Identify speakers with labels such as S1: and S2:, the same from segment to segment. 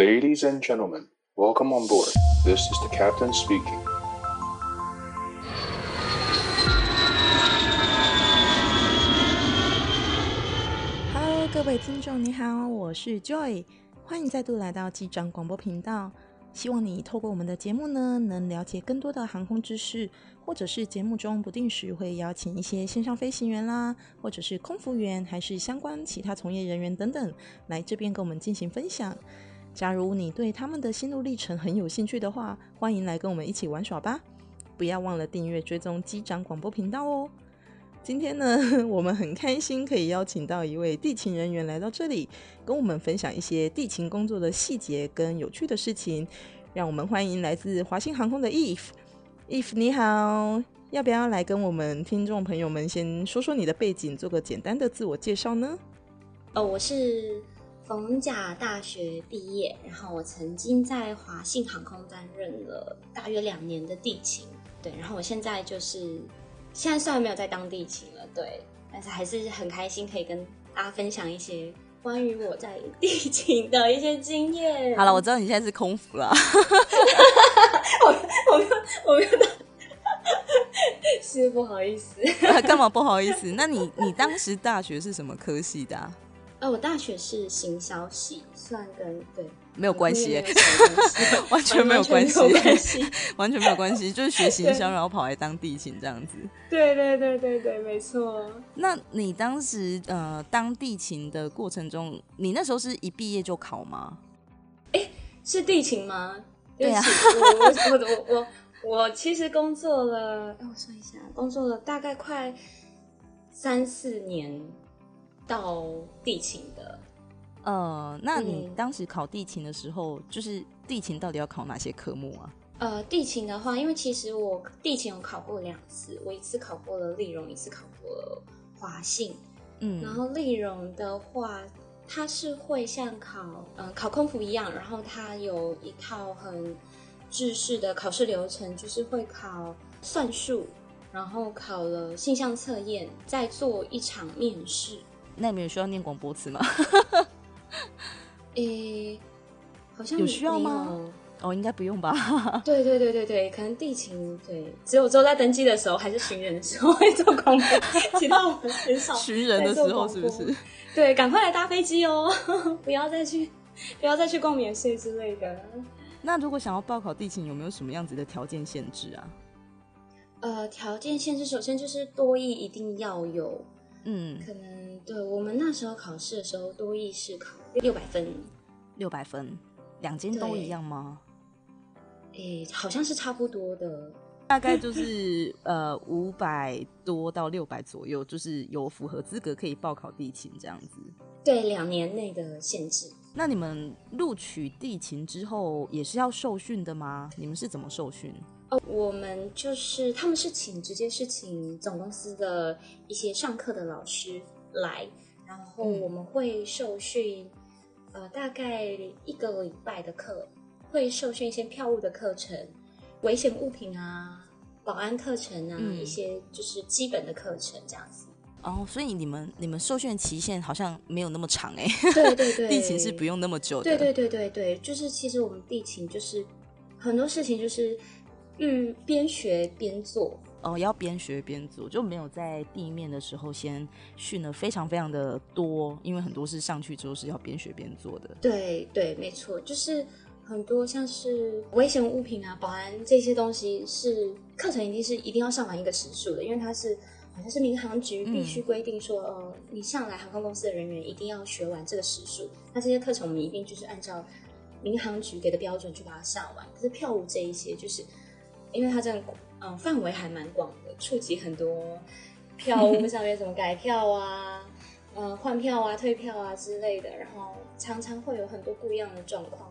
S1: Ladies and gentlemen, welcome on board. This is the captain speaking.
S2: Hello，各位听众，你好，我是 Joy，欢迎再度来到机长广播频道。希望你透过我们的节目呢，能了解更多的航空知识，或者是节目中不定时会邀请一些线上飞行员啦，或者是空服员，还是相关其他从业人员等等，来这边跟我们进行分享。假如你对他们的心路历程很有兴趣的话，欢迎来跟我们一起玩耍吧！不要忘了订阅追踪机长广播频道哦。今天呢，我们很开心可以邀请到一位地勤人员来到这里，跟我们分享一些地勤工作的细节跟有趣的事情。让我们欢迎来自华信航空的 Eve。Eve 你好，要不要来跟我们听众朋友们先说说你的背景，做个简单的自我介绍呢？
S3: 哦，我是逢甲大学毕业，然后我曾经在华信航空担任了大约两年的地勤，对，然后我现在就是。现在虽然没有在当地勤了，对，但是还是很开心可以跟大家分享一些关于我在地勤的一些经验。
S2: 好了，我知道你现在是空服了。
S3: 我我没有我没有当，是不好意思。
S2: 干嘛不好意思？那你你当时大学是什么科系的啊？
S3: 呃，我大学是行销系，算跟对。
S2: 没有关系，完全没有关系，完全没有关系，就是学行销，然后跑来当地勤这样子。
S3: 对对对对对，没错。
S2: 那你当时呃当地勤的过程中，你那时候是一毕业就考吗？
S3: 哎，是地勤吗？
S2: 对啊。
S3: 我我我我我其实工作了，让我算一下，工作了大概快三四年到地勤的。
S2: 呃，那你当时考地勤的时候，嗯、就是地勤到底要考哪些科目啊？
S3: 呃，地勤的话，因为其实我地勤有考过两次，我一次考过了丽荣，一次考过了华信。嗯，然后丽荣的话，它是会像考呃考空服一样，然后它有一套很制式的考试流程，就是会考算术，然后考了性向测验，再做一场面试。
S2: 那你们有需要念广播词吗？
S3: 诶、欸，好像
S2: 有需要吗？哦，应该不用吧。
S3: 对对对对对，可能地勤对，只有只有在登机的时候还是巡人的时候会做广播，其他我们很少。
S2: 巡人的时候是不是？
S3: 对，赶快来搭飞机哦，不要再去，不要再去逛免税之类的。
S2: 那如果想要报考地勤，有没有什么样子的条件限制啊？
S3: 呃，条件限制首先就是多益一定要有，嗯，可能对我们那时候考试的时候，多益是考。六百分，
S2: 六百分，两间都一样吗？
S3: 诶、欸，好像是差不多的，
S2: 大概就是 呃五百多到六百左右，就是有符合资格可以报考地勤这样子。
S3: 对，两年内的限制。
S2: 那你们录取地勤之后也是要受训的吗？你们是怎么受训？
S3: 哦，我们就是他们是请直接是请总公司的一些上课的老师来，然后我们会受训。呃，大概一个礼拜的课，会受训一些票务的课程、危险物品啊、保安课程啊，嗯、一些就是基本的课程这样子。
S2: 哦，所以你们你们受训期限好像没有那么长哎。
S3: 对对对，
S2: 地勤是不用那么久的。
S3: 对对对对对，就是其实我们地勤就是很多事情就是嗯边学边做。
S2: 哦，要边学边做，就没有在地面的时候先训了非常非常的多，因为很多是上去之后是要边学边做的。
S3: 对对，没错，就是很多像是危险物品啊、保安这些东西是课程一定是一定要上完一个时数的，因为它是好像是民航局必须规定说，呃、嗯，你上来航空公司的人员一定要学完这个时数。那这些课程我们一定就是按照民航局给的标准去把它上完。可是票务这一些，就是因为它这样。嗯，范围还蛮广的，触及很多票务 上面怎么改票啊，嗯，换票啊、退票啊之类的，然后常常会有很多不一样的状况。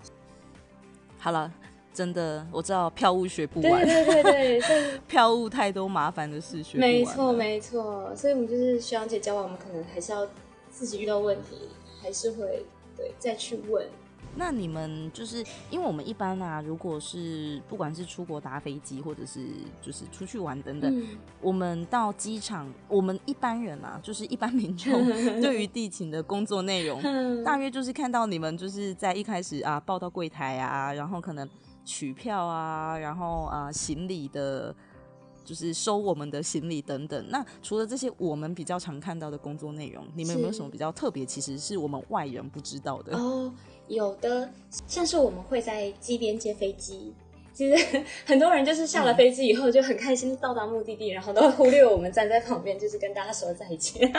S2: 好了，真的我知道票务学不完，
S3: 对对对对，
S2: 票务太多麻烦的事学不完。
S3: 没错没错，所以我们就是学长姐教完，我们可能还是要自己遇到问题，还是会对再去问。
S2: 那你们就是因为我们一般啊，如果是不管是出国搭飞机，或者是就是出去玩等等，嗯、我们到机场，我们一般人啊，就是一般民众对于地勤的工作内容，大约就是看到你们就是在一开始啊报到柜台啊，然后可能取票啊，然后啊行李的。就是收我们的行李等等。那除了这些，我们比较常看到的工作内容，你们有没有什么比较特别？其实是我们外人不知道的
S3: 哦。有的，像是我们会在机边接飞机。其实很多人就是下了飞机以后就很开心到达目的地，嗯、然后都会忽略我们站在旁边，就是跟大家说再见，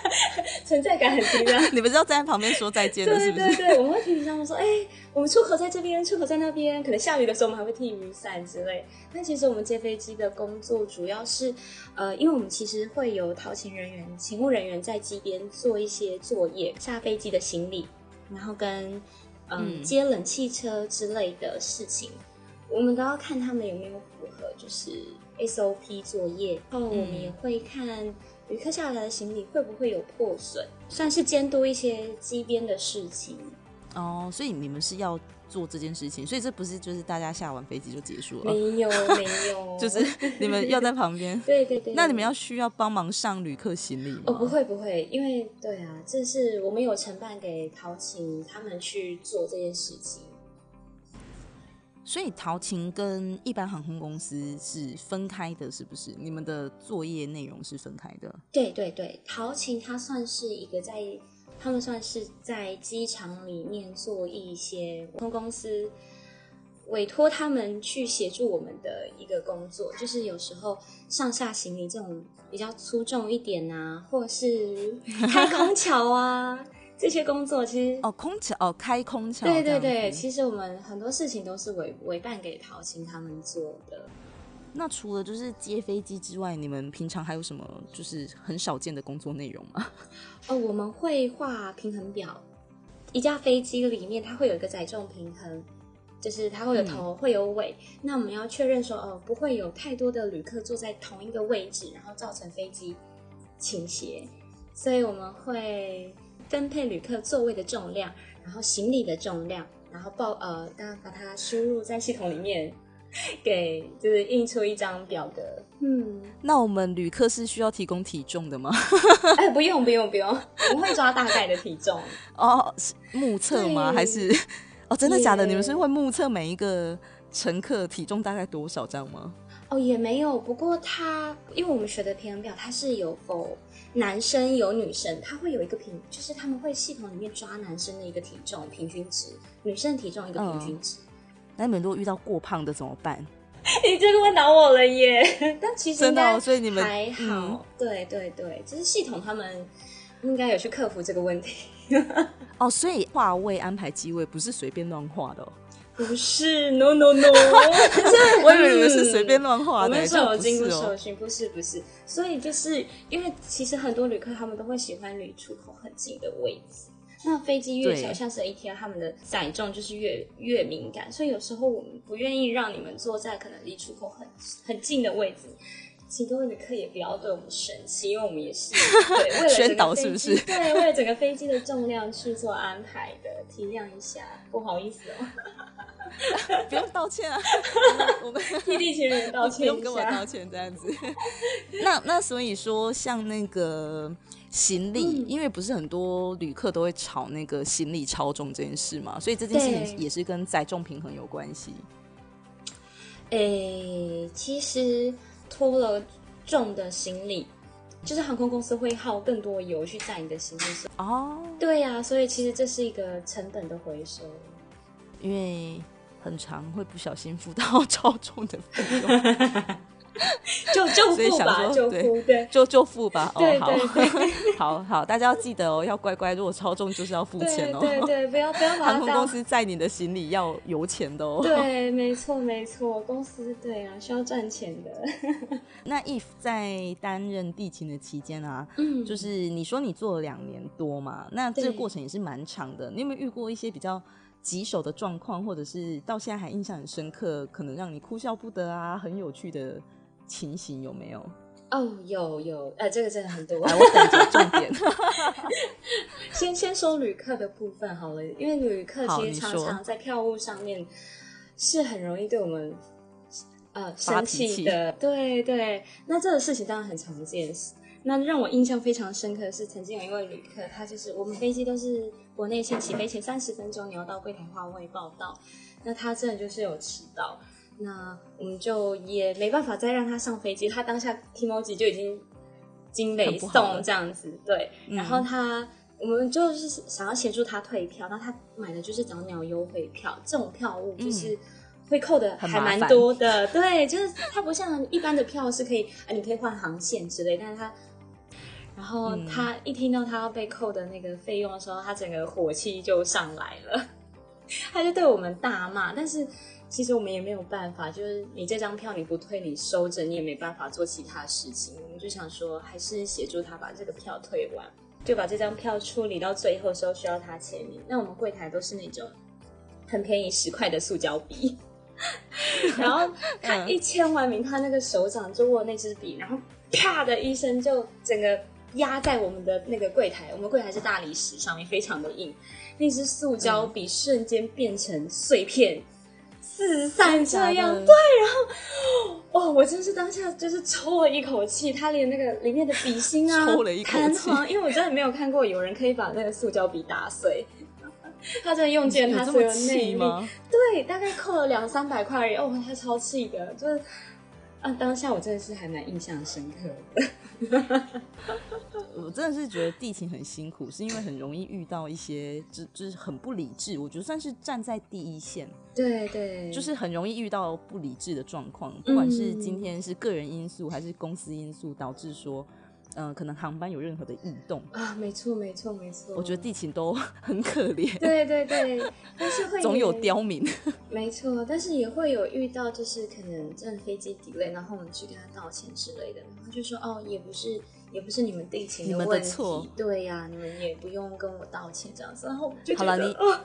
S3: 存在感很低啊。
S2: 你们是要站在旁边说再见的，是不是？
S3: 对对对，我们会提醒他们说，哎、欸，我们出口在这边，出口在那边。可能下雨的时候，我们还会替雨伞之类。但其实我们接飞机的工作主要是，呃，因为我们其实会有陶勤人员、勤务人员在机边做一些作业，下飞机的行李，然后跟嗯、呃、接冷气车之类的事情。我们都要看他们有没有符合，就是 SOP 作业。然后我们也会看旅客下来的行李会不会有破损，算是监督一些机边的事情。
S2: 哦，所以你们是要做这件事情，所以这不是就是大家下完飞机就结束
S3: 了？没有，没有，
S2: 就是你们要在旁边。
S3: 对对对。
S2: 那你们要需要帮忙上旅客行李吗？
S3: 哦，不会不会，因为对啊，这是我们有承办给陶琴他们去做这件事情。
S2: 所以陶琴跟一般航空公司是分开的，是不是？你们的作业内容是分开的？
S3: 对对对，陶琴它算是一个在，他们算是在机场里面做一些航空公司委托他们去协助我们的一个工作，就是有时候上下行李这种比较粗重一点啊，或是 开空桥啊。这些工作其实
S2: 哦，空桥哦，开空桥。
S3: 对对对，其实我们很多事情都是委委办给陶青他们做的。
S2: 那除了就是接飞机之外，你们平常还有什么就是很少见的工作内容吗？
S3: 哦，我们会画平衡表。一架飞机里面它会有一个载重平衡，就是它会有头、嗯、会有尾。那我们要确认说，哦，不会有太多的旅客坐在同一个位置，然后造成飞机倾斜。所以我们会。分配旅客座位的重量，然后行李的重量，然后报呃，当然把它输入在系统里面，给就是印出一张表格。嗯，
S2: 那我们旅客是需要提供体重的吗？
S3: 哎，不用不用不用，我们会抓大概的体重。
S2: 哦，是目测吗？还是哦，真的假的？你们是会目测每一个乘客体重大概多少这样吗？
S3: 哦，也没有。不过它，因为我们学的平衡表，它是有否。男生有女生，他会有一个平，就是他们会系统里面抓男生的一个体重平均值，女生体重一个平均值。嗯、
S2: 那你们如果遇到过胖的怎么办？
S3: 你这个问倒我了耶！但其实
S2: 真的、哦，所以你们
S3: 还好。嗯、对对对，就是系统他们应该有去克服这个问题。
S2: 哦，所以划位安排机位不是随便乱画的哦。
S3: 不是，no no no，
S2: 我以为你们是随便乱画的，
S3: 我们是有经过受训，不是不是，所以就是因为其实很多旅客他们都会喜欢离出口很近的位置，那飞机越小，像是 ATR 他们的载重就是越越敏感，所以有时候我们不愿意让你们坐在可能离出口很很近的位置。请各位旅客也不要对我们生气，因为我们也是 对为了
S2: 宣导是不是？
S3: 对，为了整个飞机的重量去做安排的，体谅一下，不好意思哦。
S2: 不用道歉啊，我们
S3: 替地情人道歉，不用
S2: 跟我道歉这样子。那那所以说，像那个行李，嗯、因为不是很多旅客都会吵那个行李超重这件事嘛，所以这件事情也是跟载重平衡有关系。
S3: 诶、欸，其实。拖了重的行李，就是航空公司会耗更多油去载你的行李。哦，对呀、啊，所以其实这是一个成本的回收，
S2: 因为很常会不小心付到 超重的费用。
S3: 就就付吧，就付对，
S2: 就就付吧。哦，好，好好，大家要记得哦，要乖乖。如果超重，就是要付钱哦。
S3: 对对，不要不要。
S2: 航空公司载你的行李要油钱的哦。
S3: 对，没错没错，公司对啊，需要赚钱的。
S2: 那 Eve 在担任地勤的期间啊，嗯，就是你说你做了两年多嘛，那这个过程也是蛮长的。你有没有遇过一些比较棘手的状况，或者是到现在还印象很深刻，可能让你哭笑不得啊，很有趣的？情形有没有？
S3: 哦，有有，呃，这个真的很多。
S2: 来，我等着重点。
S3: 先先说旅客的部分好了，因为旅客其实常常在票务上面是很容易对我们呃生气的。对对，那这个事情当然很常见。那让我印象非常深刻的是，曾经有一位旅客，他就是我们飞机都是国内线起飞前三十分钟你要到柜台划位报到，那他真的就是有迟到。那我们就也没办法再让他上飞机，他当下 t i m o j i 就已经惊雷送这样子，对。嗯、然后他，我们就是想要协助他退票，那他买的就是早鸟优惠票，这种票务就是会扣的还蛮多的，对，就是它不像一般的票是可以啊，你可以换航线之类，但是他，然后他一听到他要被扣的那个费用的时候，他整个火气就上来了，他就对我们大骂，但是。其实我们也没有办法，就是你这张票你不退，你收着，你也没办法做其他事情。我们就想说，还是协助他把这个票退完，就把这张票处理到最后时候需要他签名。那我们柜台都是那种很便宜十块的塑胶笔，然后他一签完名，他那个手掌就握那支笔，然后啪的一声就整个压在我们的那个柜台，我们柜台是大理石，上面非常的硬，那支塑胶笔瞬间变成碎片。四散这样，对，然后哦，我真是当下就是抽了一口气，他连那个里面的笔芯啊，弹簧，因为我真的没有看过有人可以把那个塑胶笔打碎，他真的用 尽了他所有内力，对，大概扣了两三百块而已，哦，他超气的，就是啊，当下我真的是还蛮印象深刻的。
S2: 我真的是觉得地勤很辛苦，是因为很容易遇到一些就就是很不理智。我觉得算是站在第一线，
S3: 对对，
S2: 就是很容易遇到不理智的状况，不管是今天是个人因素还是公司因素导致说。嗯、呃，可能航班有任何的异动啊，
S3: 没错，没错，没错。
S2: 我觉得地勤都 很可怜，
S3: 对对对，但是会
S2: 总有刁民，
S3: 没错，但是也会有遇到，就是可能真的飞机 delay，然后我们去跟他道歉之类的，然后就说哦，也不是，也不是你们地勤的问题，对呀、啊，你们也不用跟我道歉这样子，然后就觉得好了，你。哦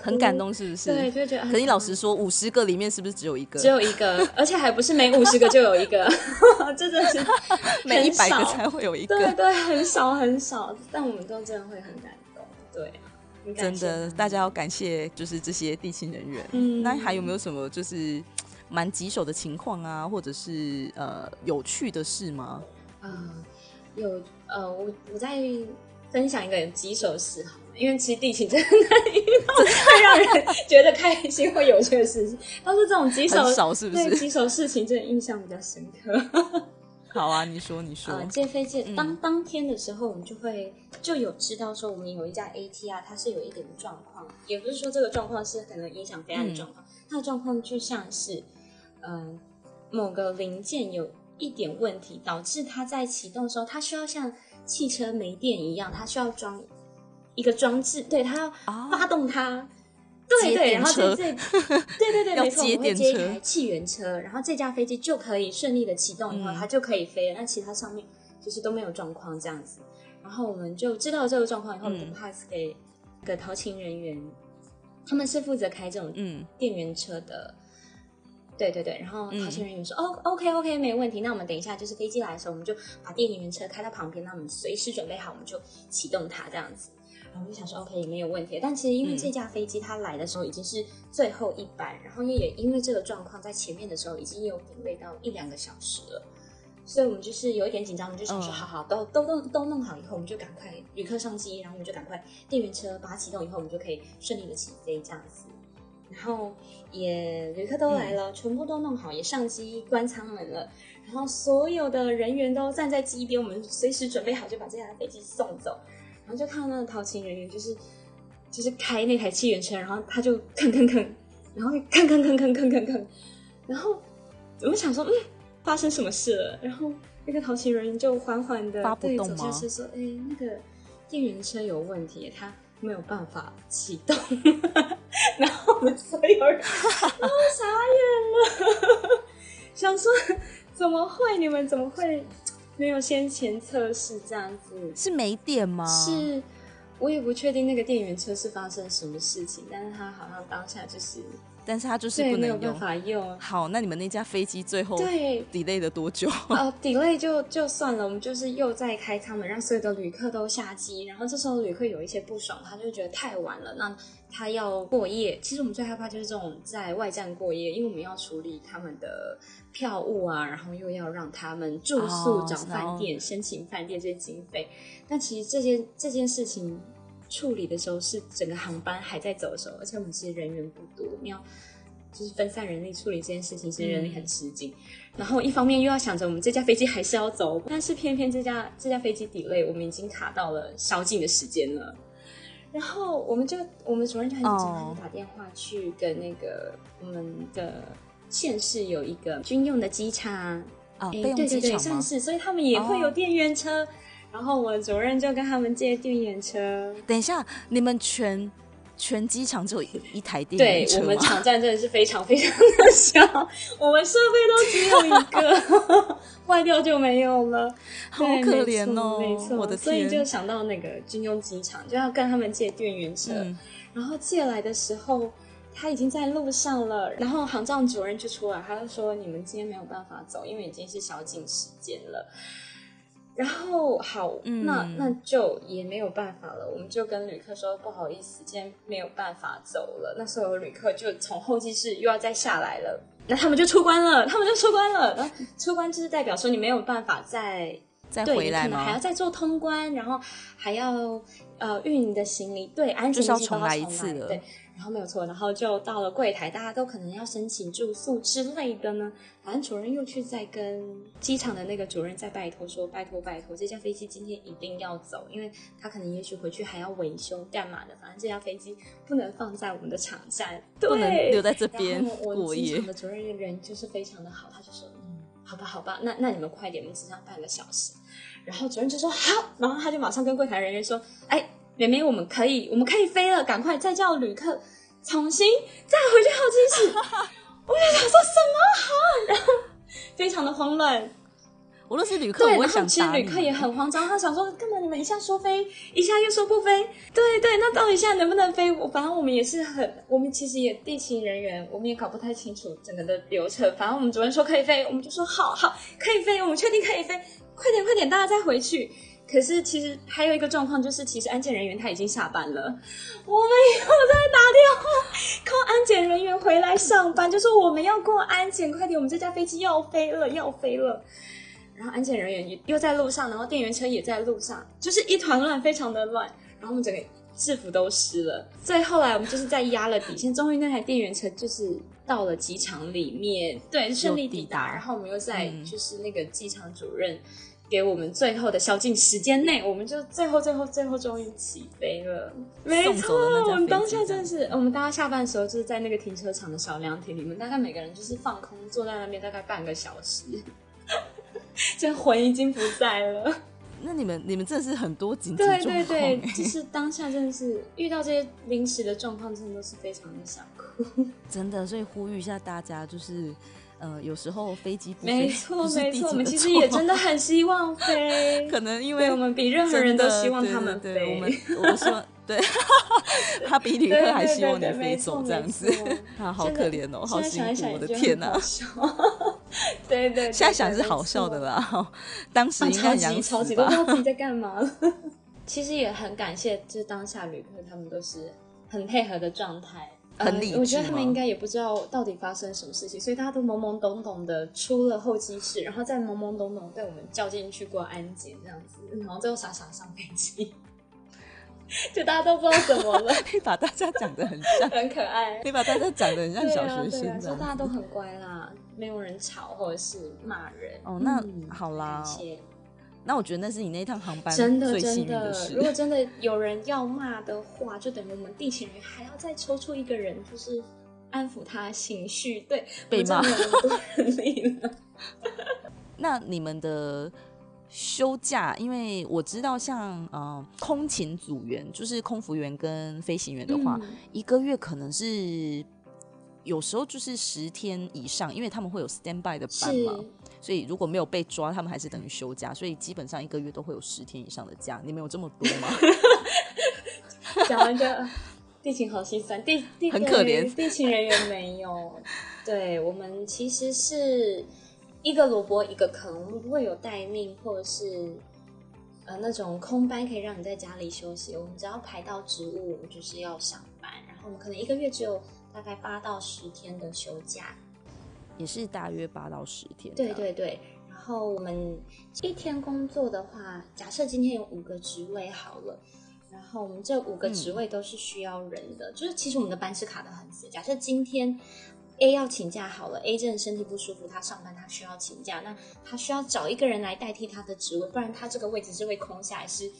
S2: 很感动，是不是？
S3: 对，就觉得。
S2: 可你老实说，五十个里面是不是只有一个？
S3: 只有一个，而且还不是每五十个就有一个，真的是
S2: 每一百个才会有一个。
S3: 对对，很少很少，但我们都真的会很感动。对，
S2: 真的，大家要感谢就是这些地勤人员。嗯，那还有没有什么就是 蛮棘手的情况啊，或者是呃有趣的事吗？
S3: 啊、呃，有呃，我我在分享一个棘手事哈。因为其实地勤真的难遇到，会让人觉得开心或有趣的事情，都是这种棘手，
S2: 少是不是？
S3: 对，棘手事情真的印象比较深刻。
S2: 好啊，你说你说。
S3: 呃，借飞机当、嗯、当天的时候，我们就会就有知道说，我们有一架 ATR，它是有一点状况，也不是说这个状况是可能影响飞安的状况，嗯、它的状况就像是，呃，某个零件有一点问题，导致它在启动的时候，它需要像汽车没电一样，它需要装。一个装置，对，它要发动它，哦、对对，然后这这，对对对，没错，我们会接一台气源车，然后这架飞机就可以顺利的启动以后，嗯、它就可以飞了。那其他上面就是都没有状况这样子，然后我们就知道这个状况以后，我们就 pass 给个陶勤人员，嗯、他们是负责开这种电源车的。嗯对对对，然后陶勤人员说：“哦，OK OK，没问题。那我们等一下就是飞机来的时候，我们就把电源车开到旁边，那我们随时准备好，我们就启动它这样子。然后我就想说，OK，没有问题。但其实因为这架飞机它来的时候已经是最后一班，然后也因为这个状况，在前面的时候已经有 delay 到一两个小时了，所以我们就是有一点紧张，我们就想说，好好，都都都都弄好以后，我们就赶快旅客上机，然后我们就赶快电源车把它启动以后，我们就可以顺利的起飞这样子。”然后也旅客都来了，嗯、全部都弄好，也上机关舱门了。然后所有的人员都站在机边，我们随时准备好就把这架飞机送走。然后就看到那个陶勤人员，就是就是开那台气源车，然后他就吭吭吭，然后吭吭吭吭吭吭吭。然后我们想说，嗯，发生什么事了？然后那个陶勤人员就缓缓的对走下车说：“哎，那个电源车有问题，他没有办法启动。”然后我们所有人都 傻眼了，想说怎么会？你们怎么会没有先前测试这样子？
S2: 是没电吗？
S3: 是，我也不确定那个电源车是发生什么事情，但是他好像当下就是
S2: 但是它就是不能用，
S3: 没有办法用。
S2: 好，那你们那架飞机最后
S3: 对
S2: delay 了多久？
S3: 哦，delay 就就算了，我们就是又在开舱门，让所有的旅客都下机。然后这时候旅客有一些不爽，他就觉得太晚了，那他要过夜。其实我们最害怕就是这种在外站过夜，因为我们要处理他们的票务啊，然后又要让他们住宿、哦、找饭店、申请饭店这些经费。但其实这件这件事情。处理的时候是整个航班还在走的时候，而且我们其实人员不多，你要就是分散人力处理这件事情，其实人力很吃紧。嗯、然后一方面又要想着我们这架飞机还是要走，但是偏偏这架这架飞机 delay，我们已经卡到了宵禁的时间了。然后我们就我们主任就很紧张，打电话去跟那个我们的县市有一个军用的机场，
S2: 哦，
S3: 对对对，算是，所以他们也会有电源车。哦然后我主任就跟他们借电源车。
S2: 等一下，你们全全机场只有一一台电员车？
S3: 对，我们场站真的是非常非常的小，我们设备都只有一个，坏掉就没有了，
S2: 好可怜哦，
S3: 没错，我的天，所以就想到那个军用机场，就要跟他们借电源车。嗯、然后借来的时候，他已经在路上了，然后航站主任就出来，他就说：“你们今天没有办法走，因为已经是宵禁时间了。”然后好，嗯、那那就也没有办法了，我们就跟旅客说不好意思，今天没有办法走了。那所有旅客就从候机室又要再下来了，那他们就出关了，他们就出关了。然后出关就是代表说你没有办法再
S2: 再回来吗？
S3: 对，可能还要再做通关，然后还要呃运你的行李，对，安检
S2: 重来一次了，
S3: 对。然后没有错，然后就到了柜台，大家都可能要申请住宿之类的呢。反正主任又去再跟机场的那个主任再拜托说，拜托拜托，这架飞机今天一定要走，因为他可能也许回去还要维修干嘛的。反正这架飞机不能放在我们的场站，对，
S2: 不能留在这边。
S3: 我机场的主任人就是非常的好，他就说，嗯，好吧，好吧，那那你们快点，我们只剩半个小时。然后主任就说好，然后他就马上跟柜台人员说，哎。妹妹，我们可以，我们可以飞了，赶快再叫旅客重新再回去候机室。我就想说什么好，然后非常的慌乱。
S2: 我若是旅客，
S3: 对，
S2: 我想
S3: 其实旅客也很慌张，他想说干嘛？你们一下说飞，一下又说不飞。对对，那到底现在能不能飞？我反正我们也是很，我们其实也地勤人员，我们也搞不太清楚整个的流程。反正我们主任说可以飞，我们就说好好可以飞，我们确定可以飞，快点快点，大家再回去。可是其实还有一个状况，就是其实安检人员他已经下班了，我们又在打电话 call 安检人员回来上班，就说我们要过安检，快点，我们这架飞机要飞了，要飞了。然后安检人员又在路上，然后电源车也在路上，就是一团乱，非常的乱。然后我们整个制服都湿了。最后来我们就是在压了底线，终于那台电源车就是到了机场里面，对，顺利抵达。然后我们又在就是那个机场主任。给我们最后的宵禁时间内，我们就最后最后最后终于起飞了。没错，我们当下真的是，我们大家下班的时候就是在那个停车场的小凉亭里面，大概每个人就是放空坐在那边大概半个小时，这魂已经不在了。
S2: 那你们你们真的是很多紧急状况，
S3: 对对对，就是当下真的是遇到这些临时的状况，真的都是非常的想哭。
S2: 真的，所以呼吁一下大家，就是。呃，有时候飞机不飞，
S3: 没错没错，我们其实也真的很希望 飞，
S2: 可能因为
S3: 我们比任何人都希望他们飞。
S2: 对对对，我们我说，对，他比旅客还希望你飞走这样子，他好可怜哦，好辛苦，我的天哪！
S3: 对对，
S2: 现在想是好笑的啦，当时应该
S3: 超级超级都不知道自己在干嘛。其实也很感谢，就是当下旅客他们都是很配合的状态。
S2: 很理智、嗯、
S3: 我觉得他们应该也不知道到底发生什么事情，所以大家都懵懵懂懂的出了候机室，然后再懵懵懂懂被我们叫进去过安检这样子，然后最后傻傻上飞机，就大家都不知道怎么了。
S2: 你把大家讲的很像，
S3: 很可爱。
S2: 你把大家讲的很像小学生，
S3: 就、大家都很乖啦，没有人吵或者是骂人。
S2: 哦，那好啦。那我觉得那是你那一趟航班
S3: 真的
S2: 最幸运
S3: 的事。如果真的有人要骂的话，就等于我们地勤人员还要再抽出一个人，就是安抚他情绪。对，被骂了。
S2: 那你们的休假，因为我知道像呃空勤组员，就是空服员跟飞行员的话，嗯、一个月可能是有时候就是十天以上，因为他们会有 standby 的班嘛。所以如果没有被抓，他们还是等于休假，所以基本上一个月都会有十天以上的假。你们有这么多吗？
S3: 讲完就地勤好心酸，地地
S2: 很可怜，
S3: 地勤人员没有。对，我们其实是一个萝卜一个坑，我们不会有待命或者是呃那种空班可以让你在家里休息。我们只要排到职务，我们就是要上班。然后我们可能一个月只有大概八到十天的休假，
S2: 也是大约八到十天。
S3: 对对对。然后我们一天工作的话，假设今天有五个职位好了。然后我们这五个职位都是需要人的，嗯、就是其实我们的班是卡的很死。假设今天 A 要请假好了，A 真的身体不舒服，他上班他需要请假，那他需要找一个人来代替他的职位，不然他这个位置是会空下来，是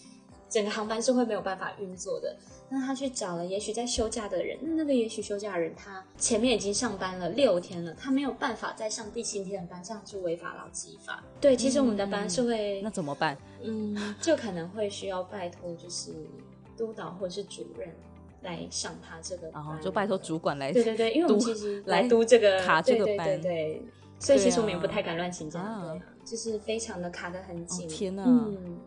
S3: 整个航班是会没有办法运作的。那他去找了也许在休假的人，那那个也许休假的人他前面已经上班了六天了，他没有办法再上第七天的班，这样就违法劳基法。对，其实我们的班是会，
S2: 嗯、那怎么办？
S3: 嗯，就可能会需要拜托，就是督导或者是主任来上他这个班，
S2: 就拜托主管来。
S3: 对对对，因为我们其实来督这个
S2: 卡这个班，
S3: 对对对，所以其实我们也不太敢乱请假，啊、就是非常的卡的很紧。
S2: 哦、天哪，
S3: 嗯，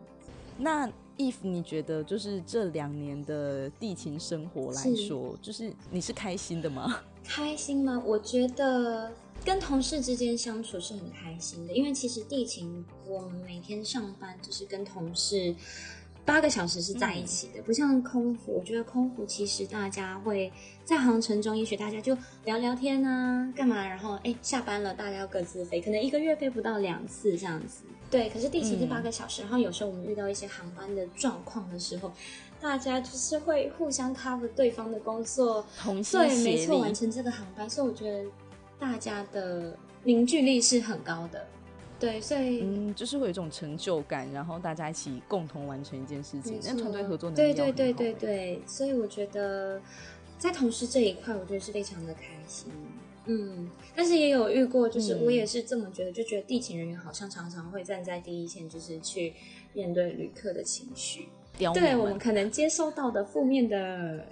S2: 那 Eve 你觉得就是这两年的地勤生活来说，是就是你是开心的吗？
S3: 开心吗？我觉得。跟同事之间相处是很开心的，因为其实地勤我们每天上班就是跟同事八个小时是在一起的，嗯、不像空服。我觉得空服其实大家会在航程中，也许大家就聊聊天啊，干嘛，然后哎下班了，大家要各自飞，可能一个月飞不到两次这样子。对，可是地勤是八个小时，嗯、然后有时候我们遇到一些航班的状况的时候，大家就是会互相 cover 对方的工作，对，没错，完成这个航班。所以我觉得。大家的凝聚力是很高的，对，所以
S2: 嗯，就是会有一种成就感，然后大家一起共同完成一件事情，那团队合作能力
S3: 对对对对对，所以我觉得在同事这一块，我觉得是非常的开心，嗯，但是也有遇过，就是我也是这么觉得，嗯、就觉得地勤人员好像常常会站在第一线，就是去面对旅客的情绪，对我们可能接收到的负面的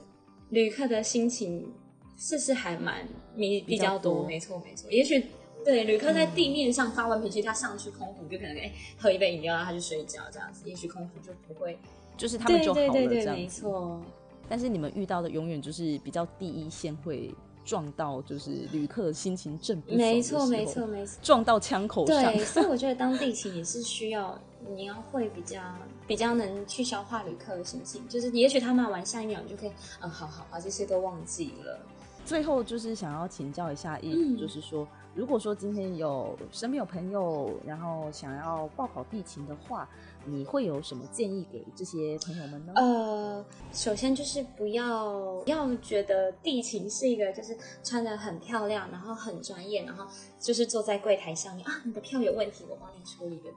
S3: 旅客的心情。事实还蛮比比较多，没错没错。也许对旅客在地面上发完脾气，他上去空腹就可能哎喝一杯饮料，然后他就睡觉这样子。也许空腹就不会，
S2: 就是他们就好了
S3: 这样没错。
S2: 但是你们遇到的永远就是比较第一线会撞到，就是旅客心情正不
S3: 没错没错没错，
S2: 撞到枪口上。
S3: 对，所以我觉得当地勤也是需要你要会比较比较能去消化旅客的心情，就是也许他骂完下一秒你就可以嗯好好把这些都忘记了。
S2: 最后就是想要请教一下嗯、就是说，如果说今天有身边有朋友，然后想要报考地勤的话，你会有什么建议给这些朋友们呢？
S3: 呃，首先就是不要不要觉得地勤是一个就是穿得很漂亮，然后很专业，然后就是坐在柜台上面啊，你的票有问题，我帮你处理的。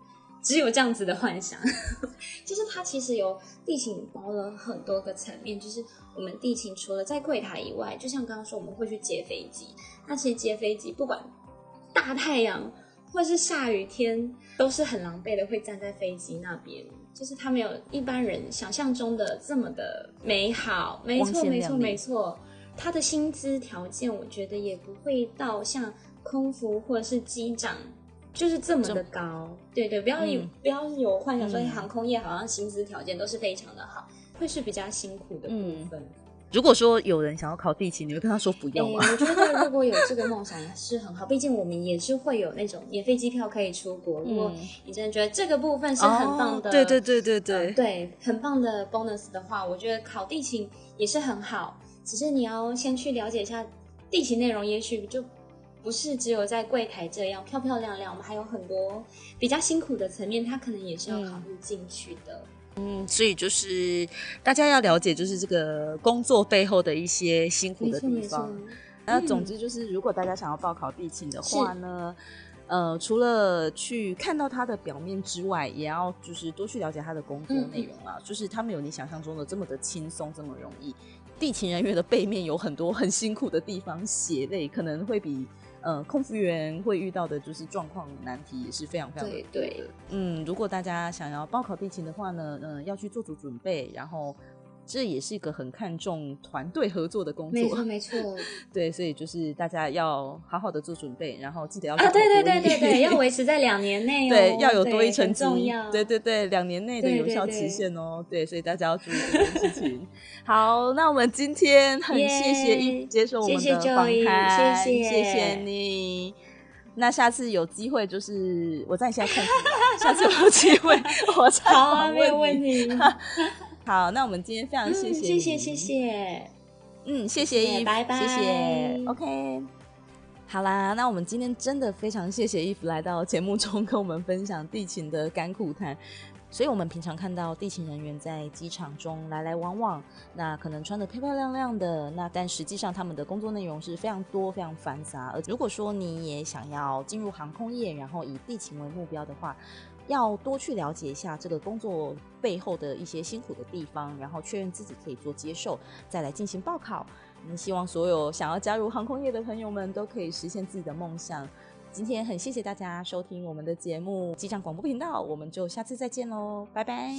S3: 只有这样子的幻想，就是它其实有地勤包了很多个层面。就是我们地勤除了在柜台以外，就像刚刚说，我们会去接飞机。那其实接飞机，不管大太阳或是下雨天，都是很狼狈的，会站在飞机那边。就是他没有一般人想象中的这么的美好。没错，没错，没错。他的薪资条件，我觉得也不会到像空服或者是机长。就是这么的高，对对，不要有、嗯、不要有幻想说，航空业好像薪资条件都是非常的好，嗯、会是比较辛苦的部分。
S2: 嗯、如果说有人想要考地勤，你会跟他说不要吗？
S3: 欸、我觉得如果有这个梦想是很好，毕竟我们也是会有那种免费机票可以出国。如果你真的觉得这个部分是很棒的，
S2: 哦、对对对对对、
S3: 呃、对，很棒的 bonus 的话，我觉得考地勤也是很好。只是你要先去了解一下地勤内容，也许就。不是只有在柜台这样漂漂亮亮，我们还有很多比较辛苦的层面，他可能也是要考虑进去的。
S2: 嗯，所以就是大家要了解，就是这个工作背后的一些辛苦的地方。那总之就是，如果大家想要报考地勤的话呢，嗯、呃，除了去看到它的表面之外，也要就是多去了解它的工作内容啊。嗯、就是它没有你想象中的这么的轻松，这么容易。地勤人员的背面有很多很辛苦的地方，血泪可能会比。呃，空服员会遇到的就是状况难题也是非常非常的多的。对对，嗯，如果大家想要报考地勤的话呢，嗯、呃，要去做足准备，然后这也是一个很看重团队合作的工作。
S3: 没错，没错。
S2: 对，所以就是大家要好好的做准备，然后记得要
S3: 啊，对对对对对，要维持在两年内哦。
S2: 对，要有多一成绩。
S3: 重要。
S2: 对对对，两年内的有效期限哦。对，对，对，对，所以大家要注意这件事情。好，那我们今天很谢谢 Eve 接受我们的访谈，谢谢，谢谢，谢谢你。那下次有机会，就是我在你现在看，下次有机会 我再
S3: 好啊，没有问题。
S2: 好，那我们今天非常谢谢、嗯，谢谢，谢谢，嗯，谢谢 Eve，拜拜，谢谢，OK。好啦，那我们今天真的非常谢谢伊芙来到节目中跟我们分享地勤的甘苦谈。所以，我们平常看到地勤人员在机场中来来往往，那可能穿的漂漂亮亮的，那但实际上他们的工作内容是非常多、非常繁杂。而如果说你也想要进入航空业，然后以地勤为目标的话，要多去了解一下这个工作背后的一些辛苦的地方，然后确认自己可以做接受，再来进行报考。嗯希望所有想要加入航空业的朋友们都可以实现自己的梦想。今天很谢谢大家收听我们的节目机长广播频道，我们就下次再见喽，拜拜。